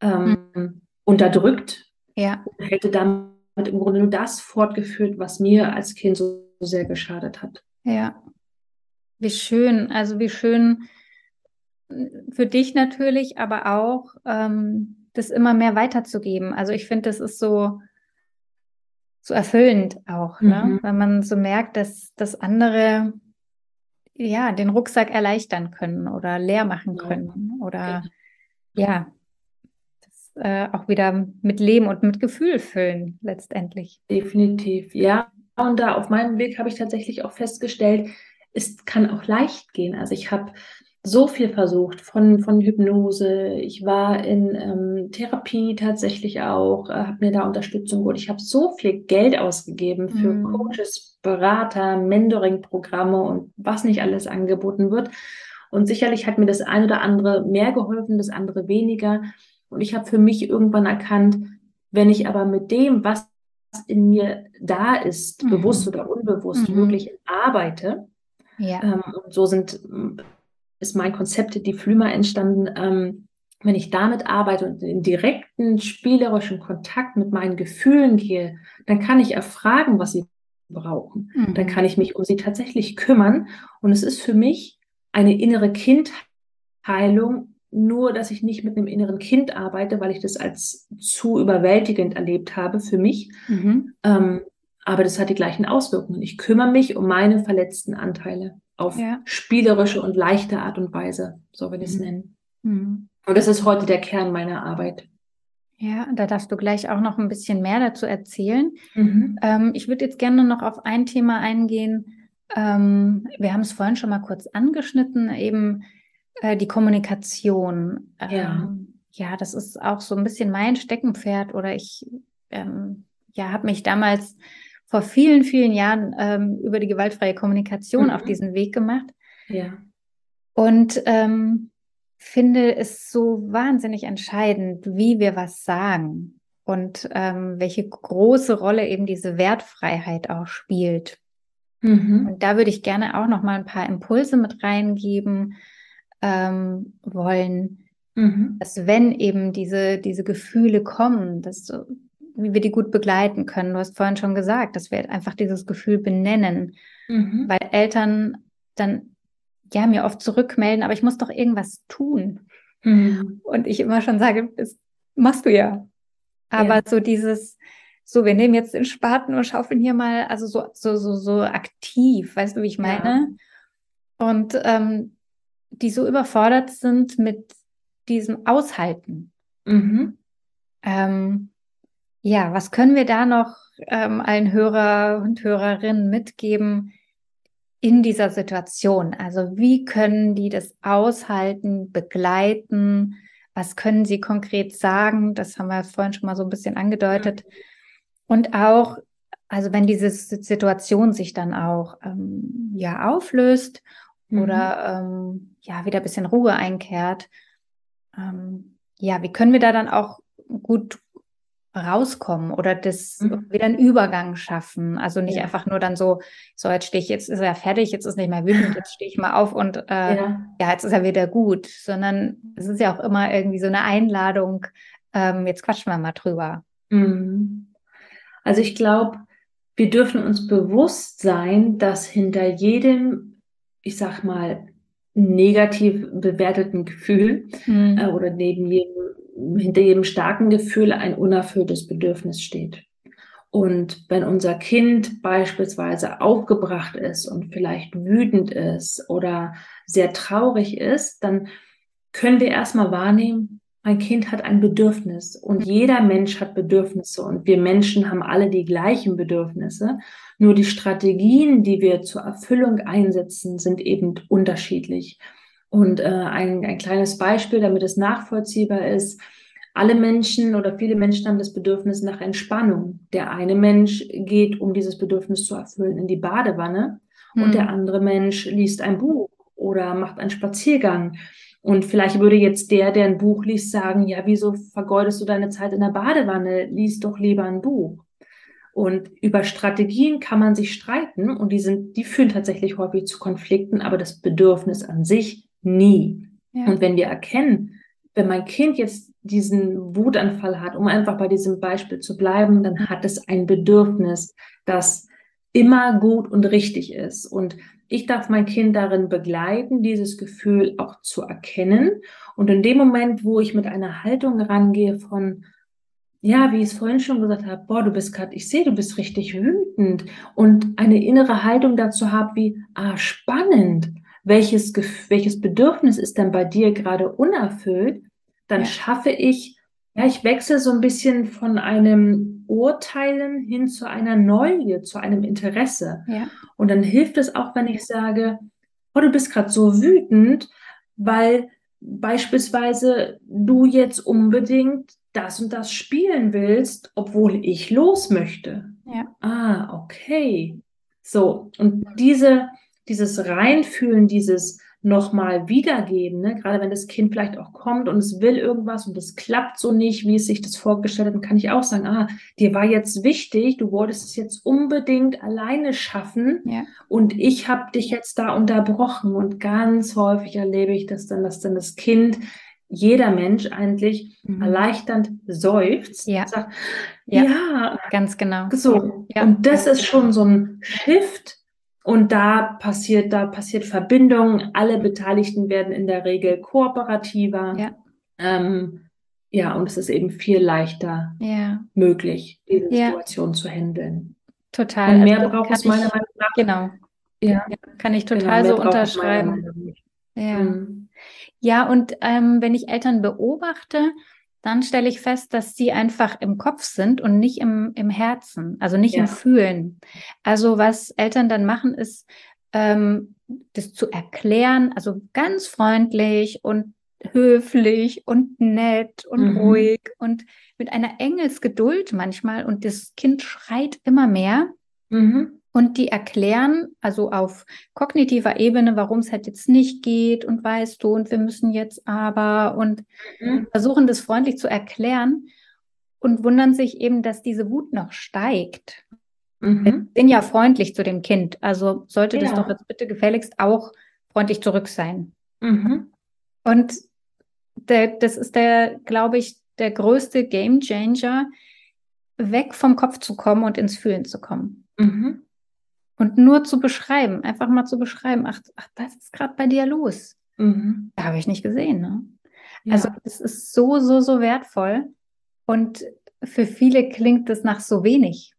ähm, mhm. unterdrückt. Ja. Und hätte damit im Grunde nur das fortgeführt, was mir als Kind so sehr geschadet hat. Ja, wie schön. Also wie schön für dich natürlich, aber auch ähm, das immer mehr weiterzugeben. Also ich finde, das ist so so erfüllend auch, ne? mhm. ne? wenn man so merkt, dass das andere ja den Rucksack erleichtern können oder leer machen können ja. oder ja, ja das, äh, auch wieder mit Leben und mit Gefühl füllen letztendlich. Definitiv, ja. und da auf meinem Weg habe ich tatsächlich auch festgestellt, es kann auch leicht gehen. Also ich habe so viel versucht von, von Hypnose. Ich war in ähm, Therapie tatsächlich auch, äh, habe mir da Unterstützung geholt. Ich habe so viel Geld ausgegeben für mm. Coaches, Berater, Mentoring-Programme und was nicht alles angeboten wird. Und sicherlich hat mir das eine oder andere mehr geholfen, das andere weniger. Und ich habe für mich irgendwann erkannt, wenn ich aber mit dem, was in mir da ist, mhm. bewusst oder unbewusst, mhm. wirklich arbeite, ja. ähm, und so sind ist mein Konzept die Flümer entstanden. Ähm, wenn ich damit arbeite und in direkten spielerischen Kontakt mit meinen Gefühlen gehe, dann kann ich erfragen, was sie brauchen. Mhm. Dann kann ich mich um sie tatsächlich kümmern. Und es ist für mich eine innere Kindheilung, nur dass ich nicht mit einem inneren Kind arbeite, weil ich das als zu überwältigend erlebt habe für mich. Mhm. Ähm, aber das hat die gleichen Auswirkungen. Ich kümmere mich um meine verletzten Anteile auf ja. spielerische und leichte Art und Weise, so will ich es mhm. nennen. Mhm. Und das ist heute der Kern meiner Arbeit. Ja, da darfst du gleich auch noch ein bisschen mehr dazu erzählen. Mhm. Ähm, ich würde jetzt gerne noch auf ein Thema eingehen. Ähm, wir haben es vorhin schon mal kurz angeschnitten, eben äh, die Kommunikation. Ähm, ja. ja, das ist auch so ein bisschen mein Steckenpferd oder ich ähm, ja, habe mich damals vor vielen, vielen Jahren ähm, über die gewaltfreie Kommunikation mhm. auf diesen Weg gemacht. Ja. Und ähm, finde es so wahnsinnig entscheidend, wie wir was sagen und ähm, welche große Rolle eben diese Wertfreiheit auch spielt. Mhm. Und da würde ich gerne auch noch mal ein paar Impulse mit reingeben ähm, wollen, mhm. dass wenn eben diese diese Gefühle kommen, dass wie wir die gut begleiten können. Du hast vorhin schon gesagt, dass wir einfach dieses Gefühl benennen, mhm. weil Eltern dann ja mir oft zurückmelden, aber ich muss doch irgendwas tun. Mhm. Und ich immer schon sage, das machst du ja. Aber ja. so dieses, so, wir nehmen jetzt den Spaten und schaufeln hier mal, also so, so, so, so aktiv, weißt du, wie ich meine? Ja. Und ähm, die so überfordert sind mit diesem Aushalten. Mhm. Ähm, ja, was können wir da noch ähm, allen Hörer und Hörerinnen mitgeben in dieser Situation? Also wie können die das aushalten, begleiten? Was können sie konkret sagen? Das haben wir vorhin schon mal so ein bisschen angedeutet. Und auch, also wenn diese Situation sich dann auch ähm, ja auflöst mhm. oder ähm, ja wieder ein bisschen Ruhe einkehrt, ähm, ja, wie können wir da dann auch gut rauskommen oder das mhm. wieder einen Übergang schaffen. Also nicht ja. einfach nur dann so, so jetzt stehe ich, jetzt ist er fertig, jetzt ist nicht mehr wütend, jetzt stehe ich mal auf und äh, ja. ja. jetzt ist er wieder gut, sondern es ist ja auch immer irgendwie so eine Einladung, ähm, jetzt quatschen wir mal drüber. Mhm. Also ich glaube, wir dürfen uns bewusst sein, dass hinter jedem, ich sag mal, negativ bewerteten Gefühl mhm. äh, oder neben jedem hinter jedem starken Gefühl ein unerfülltes Bedürfnis steht. Und wenn unser Kind beispielsweise aufgebracht ist und vielleicht wütend ist oder sehr traurig ist, dann können wir erstmal wahrnehmen, mein Kind hat ein Bedürfnis und jeder Mensch hat Bedürfnisse und wir Menschen haben alle die gleichen Bedürfnisse. Nur die Strategien, die wir zur Erfüllung einsetzen, sind eben unterschiedlich. Und äh, ein, ein kleines Beispiel, damit es nachvollziehbar ist. Alle Menschen oder viele Menschen haben das Bedürfnis nach Entspannung. Der eine Mensch geht, um dieses Bedürfnis zu erfüllen, in die Badewanne mhm. und der andere Mensch liest ein Buch oder macht einen Spaziergang. Und vielleicht würde jetzt der, der ein Buch liest, sagen, ja, wieso vergeudest du deine Zeit in der Badewanne? Lies doch lieber ein Buch. Und über Strategien kann man sich streiten und die sind, die führen tatsächlich häufig zu Konflikten, aber das Bedürfnis an sich Nie. Ja. Und wenn wir erkennen, wenn mein Kind jetzt diesen Wutanfall hat, um einfach bei diesem Beispiel zu bleiben, dann hat es ein Bedürfnis, das immer gut und richtig ist. Und ich darf mein Kind darin begleiten, dieses Gefühl auch zu erkennen. Und in dem Moment, wo ich mit einer Haltung rangehe von, ja, wie ich es vorhin schon gesagt habe, boah, du bist gerade, ich sehe, du bist richtig wütend und eine innere Haltung dazu habe wie, ah, spannend welches, welches Bedürfnis ist denn bei dir gerade unerfüllt, dann ja. schaffe ich Ja, ich wechsle so ein bisschen von einem Urteilen hin zu einer Neugier, zu einem Interesse. Ja. Und dann hilft es auch, wenn ich sage, oh, du bist gerade so wütend, weil beispielsweise du jetzt unbedingt das und das spielen willst, obwohl ich los möchte. Ja. Ah, okay. So, und diese, dieses Reinfühlen, dieses nochmal wiedergeben, ne? gerade wenn das Kind vielleicht auch kommt und es will irgendwas und es klappt so nicht, wie es sich das vorgestellt hat, dann kann ich auch sagen, ah, dir war jetzt wichtig, du wolltest es jetzt unbedingt alleine schaffen ja. und ich habe dich jetzt da unterbrochen und ganz häufig erlebe ich das dann, dass dann das Kind jeder Mensch eigentlich mhm. erleichternd seufzt. Ja. Sagt, ja. ja. ganz genau. So. Ja. Und das ist schon so ein Shift. Und da passiert, da passiert Verbindung. Alle Beteiligten werden in der Regel kooperativer. Ja. Ähm, ja, und es ist eben viel leichter ja. möglich, diese Situation zu handeln. Total. Und mehr also braucht es meiner Meinung nach. Genau. Ja. Kann ich genau, total genau, so unterschreiben. Ja. Mhm. Ja, und ähm, wenn ich Eltern beobachte, dann stelle ich fest, dass sie einfach im Kopf sind und nicht im, im Herzen, also nicht ja. im Fühlen. Also was Eltern dann machen, ist, ähm, das zu erklären, also ganz freundlich und höflich und nett und mhm. ruhig und mit einer Engelsgeduld manchmal und das Kind schreit immer mehr. Mhm und die erklären, also auf kognitiver Ebene, warum es halt jetzt nicht geht und weißt du und wir müssen jetzt aber und mhm. versuchen das freundlich zu erklären und wundern sich eben, dass diese Wut noch steigt. Mhm. Wir sind ja freundlich zu dem Kind, also sollte ja. das doch jetzt bitte gefälligst auch freundlich zurück sein. Mhm. Und der, das ist der, glaube ich, der größte Game Changer, weg vom Kopf zu kommen und ins Fühlen zu kommen. Mhm. Und nur zu beschreiben, einfach mal zu beschreiben, ach, ach was ist gerade bei dir los? Mhm. Da habe ich nicht gesehen. Ne? Ja. Also es ist so, so, so wertvoll. Und für viele klingt es nach so wenig.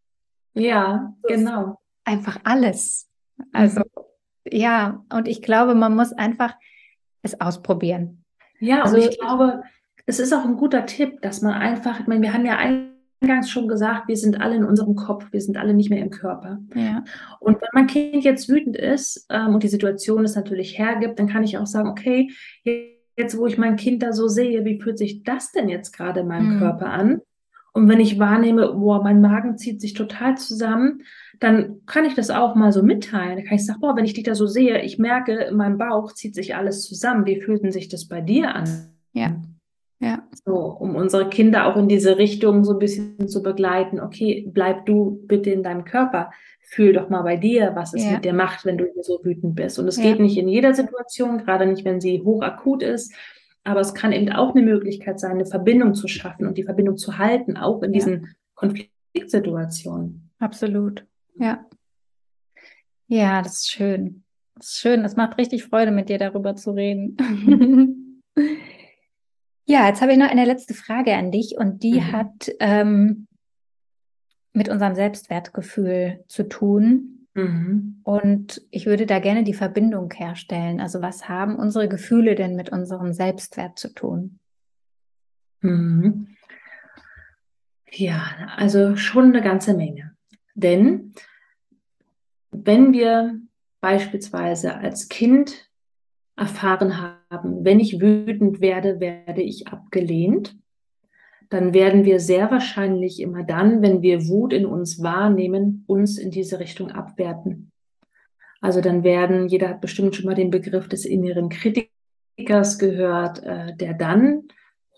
Ja, genau. Einfach alles. Also mhm. ja, und ich glaube, man muss einfach es ausprobieren. Ja, also, und ich glaube, es ist auch ein guter Tipp, dass man einfach, ich meine, wir haben ja ein eingangs schon gesagt, wir sind alle in unserem Kopf, wir sind alle nicht mehr im Körper. Ja. Und wenn mein Kind jetzt wütend ist ähm, und die Situation es natürlich hergibt, dann kann ich auch sagen, okay, jetzt wo ich mein Kind da so sehe, wie fühlt sich das denn jetzt gerade in meinem mhm. Körper an? Und wenn ich wahrnehme, boah, mein Magen zieht sich total zusammen, dann kann ich das auch mal so mitteilen. Dann kann ich sagen, boah, wenn ich dich da so sehe, ich merke, in meinem Bauch zieht sich alles zusammen. Wie fühlt sich das bei dir an? Ja. Ja. So, um unsere Kinder auch in diese Richtung so ein bisschen zu begleiten. Okay, bleib du bitte in deinem Körper. Fühl doch mal bei dir, was es ja. mit dir macht, wenn du so wütend bist. Und es ja. geht nicht in jeder Situation, gerade nicht, wenn sie hochakut ist. Aber es kann eben auch eine Möglichkeit sein, eine Verbindung zu schaffen und die Verbindung zu halten, auch in diesen Konfliktsituationen. Absolut. Ja. Ja, das ist schön. Das ist schön. Das macht richtig Freude, mit dir darüber zu reden. [laughs] [laughs] Ja, jetzt habe ich noch eine letzte Frage an dich und die mhm. hat ähm, mit unserem Selbstwertgefühl zu tun. Mhm. Und ich würde da gerne die Verbindung herstellen. Also was haben unsere Gefühle denn mit unserem Selbstwert zu tun? Mhm. Ja, also schon eine ganze Menge. Denn wenn wir beispielsweise als Kind erfahren haben, wenn ich wütend werde, werde ich abgelehnt, dann werden wir sehr wahrscheinlich immer dann, wenn wir Wut in uns wahrnehmen, uns in diese Richtung abwerten. Also dann werden, jeder hat bestimmt schon mal den Begriff des inneren Kritikers gehört, äh, der dann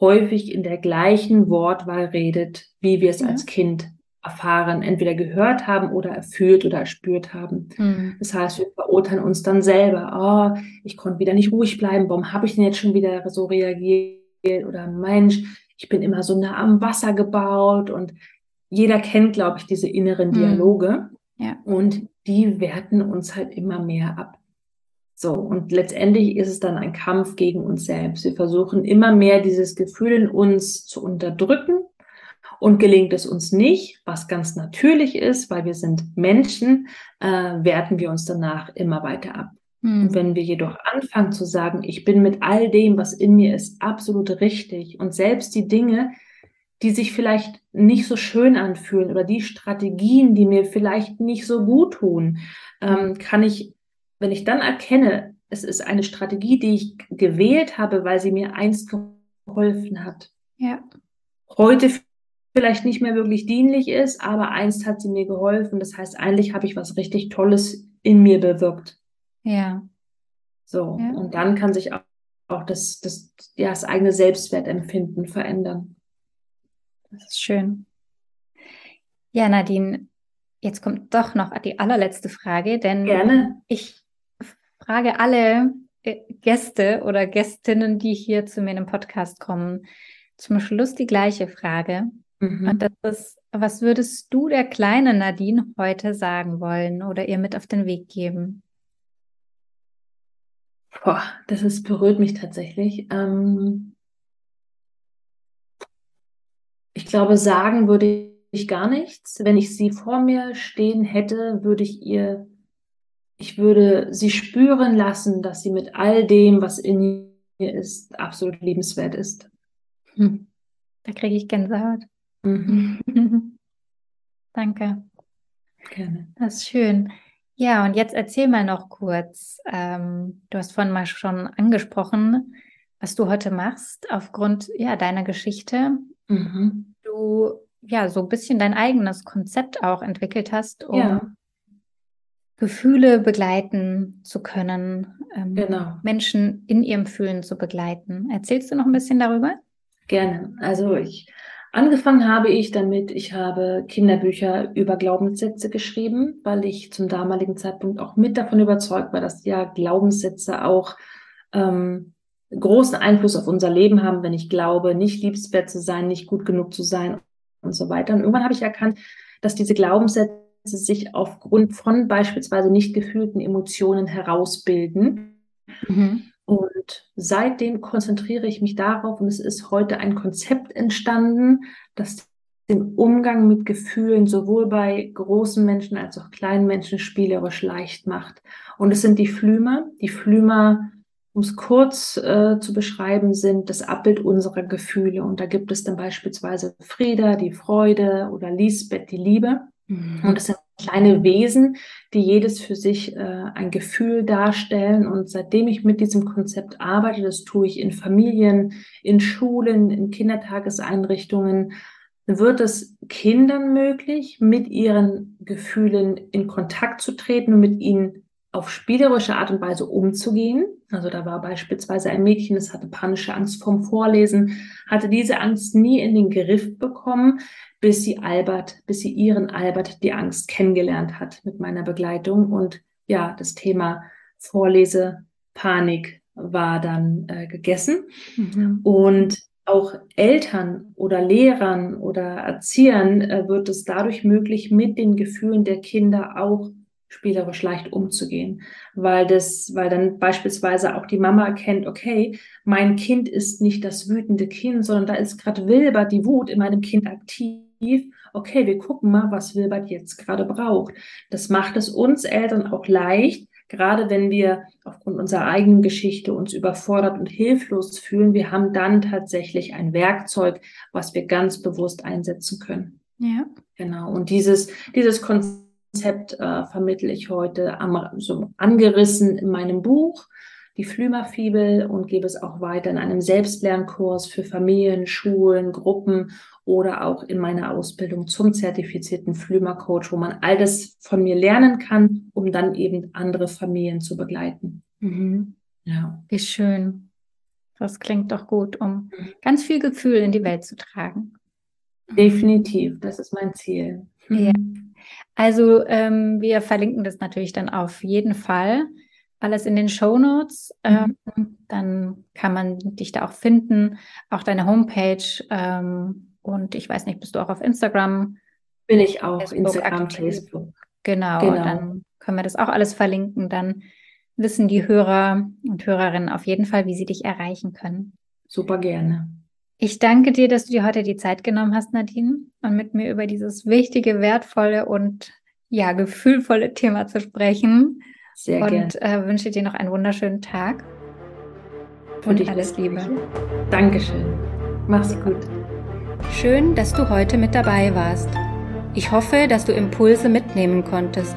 häufig in der gleichen Wortwahl redet, wie wir es ja. als Kind erfahren, entweder gehört haben oder erfüllt oder erspürt haben. Mhm. Das heißt, wir verurteilen uns dann selber. Oh, ich konnte wieder nicht ruhig bleiben. Warum habe ich denn jetzt schon wieder so reagiert? Oder Mensch, ich bin immer so nah am Wasser gebaut. Und jeder kennt, glaube ich, diese inneren mhm. Dialoge. Ja. Und die werten uns halt immer mehr ab. So, und letztendlich ist es dann ein Kampf gegen uns selbst. Wir versuchen immer mehr dieses Gefühl in uns zu unterdrücken und gelingt es uns nicht, was ganz natürlich ist, weil wir sind Menschen, äh, werten wir uns danach immer weiter ab. Und wenn wir jedoch anfangen zu sagen, ich bin mit all dem, was in mir ist, absolut richtig und selbst die Dinge, die sich vielleicht nicht so schön anfühlen oder die Strategien, die mir vielleicht nicht so gut tun, ähm, kann ich, wenn ich dann erkenne, es ist eine Strategie, die ich gewählt habe, weil sie mir einst geholfen hat. Ja. Heute vielleicht nicht mehr wirklich dienlich ist, aber einst hat sie mir geholfen. Das heißt, eigentlich habe ich was richtig Tolles in mir bewirkt. Ja. So, ja. und dann kann sich auch, auch das, das, ja, das eigene Selbstwertempfinden verändern. Das ist schön. Ja, Nadine, jetzt kommt doch noch die allerletzte Frage, denn Gerne. ich frage alle äh, Gäste oder Gästinnen, die hier zu mir in den Podcast kommen, zum Schluss die gleiche Frage. Mhm. Und das ist, was würdest du der kleinen Nadine heute sagen wollen oder ihr mit auf den Weg geben? Boah, das ist, berührt mich tatsächlich. Ähm, ich glaube, sagen würde ich gar nichts. Wenn ich sie vor mir stehen hätte, würde ich ihr, ich würde sie spüren lassen, dass sie mit all dem, was in ihr ist, absolut liebenswert ist. Hm. Da kriege ich Gänsehaut. Mhm. [laughs] Danke. Gerne. Das ist schön. Ja, und jetzt erzähl mal noch kurz. Ähm, du hast vorhin mal schon angesprochen, was du heute machst aufgrund ja, deiner Geschichte. Mhm. Du ja so ein bisschen dein eigenes Konzept auch entwickelt hast, um ja. Gefühle begleiten zu können, ähm, genau. Menschen in ihrem Fühlen zu begleiten. Erzählst du noch ein bisschen darüber? Gerne. Also ich Angefangen habe ich damit, ich habe Kinderbücher über Glaubenssätze geschrieben, weil ich zum damaligen Zeitpunkt auch mit davon überzeugt war, dass ja Glaubenssätze auch ähm, großen Einfluss auf unser Leben haben, wenn ich glaube, nicht liebenswert zu sein, nicht gut genug zu sein und so weiter. Und irgendwann habe ich erkannt, dass diese Glaubenssätze sich aufgrund von beispielsweise nicht gefühlten Emotionen herausbilden. Mhm. Und seitdem konzentriere ich mich darauf und es ist heute ein Konzept entstanden, das den Umgang mit Gefühlen sowohl bei großen Menschen als auch kleinen Menschen spielerisch leicht macht. Und es sind die Flümer. Die Flümer, um es kurz äh, zu beschreiben, sind das Abbild unserer Gefühle. Und da gibt es dann beispielsweise Frieda, die Freude oder Lisbeth, die Liebe. Mhm. Und es sind kleine Wesen, die jedes für sich äh, ein Gefühl darstellen. Und seitdem ich mit diesem Konzept arbeite, das tue ich in Familien, in Schulen, in Kindertageseinrichtungen, wird es Kindern möglich, mit ihren Gefühlen in Kontakt zu treten und mit ihnen auf spielerische Art und Weise umzugehen. Also da war beispielsweise ein Mädchen, das hatte panische Angst vorm Vorlesen, hatte diese Angst nie in den Griff bekommen, bis sie Albert, bis sie ihren Albert die Angst kennengelernt hat mit meiner Begleitung. Und ja, das Thema Vorlese, Panik war dann äh, gegessen. Mhm. Und auch Eltern oder Lehrern oder Erziehern äh, wird es dadurch möglich, mit den Gefühlen der Kinder auch spielerisch leicht umzugehen, weil das, weil dann beispielsweise auch die Mama erkennt, okay, mein Kind ist nicht das wütende Kind, sondern da ist gerade Wilbert die Wut in meinem Kind aktiv okay, wir gucken mal, was Wilbert jetzt gerade braucht. Das macht es uns Eltern auch leicht, gerade wenn wir aufgrund unserer eigenen Geschichte uns überfordert und hilflos fühlen. Wir haben dann tatsächlich ein Werkzeug, was wir ganz bewusst einsetzen können. Ja. Genau. Und dieses, dieses Konzept äh, vermittle ich heute am, so angerissen in meinem Buch die Flümerfibel und gebe es auch weiter in einem Selbstlernkurs für Familien, Schulen, Gruppen oder auch in meiner Ausbildung zum zertifizierten Flümer-Coach, wo man all das von mir lernen kann, um dann eben andere Familien zu begleiten. Mhm. Ja. Wie schön. Das klingt doch gut, um mhm. ganz viel Gefühl in die Welt zu tragen. Definitiv, das ist mein Ziel. Ja. Also ähm, wir verlinken das natürlich dann auf jeden Fall alles in den Show Notes. Mhm. Ähm, dann kann man dich da auch finden, auch deine Homepage. Ähm, und ich weiß nicht, bist du auch auf Instagram? Bin ich auch, Facebook, Instagram, aktiv. Facebook. Genau, genau, dann können wir das auch alles verlinken. Dann wissen die Hörer und Hörerinnen auf jeden Fall, wie sie dich erreichen können. Super gerne. Ich danke dir, dass du dir heute die Zeit genommen hast, Nadine, und mit mir über dieses wichtige, wertvolle und ja, gefühlvolle Thema zu sprechen. Sehr und, gerne. Und äh, wünsche dir noch einen wunderschönen Tag. Für und alles Liebe. Dankeschön. Mach's gut. Schön, dass du heute mit dabei warst. Ich hoffe, dass du Impulse mitnehmen konntest.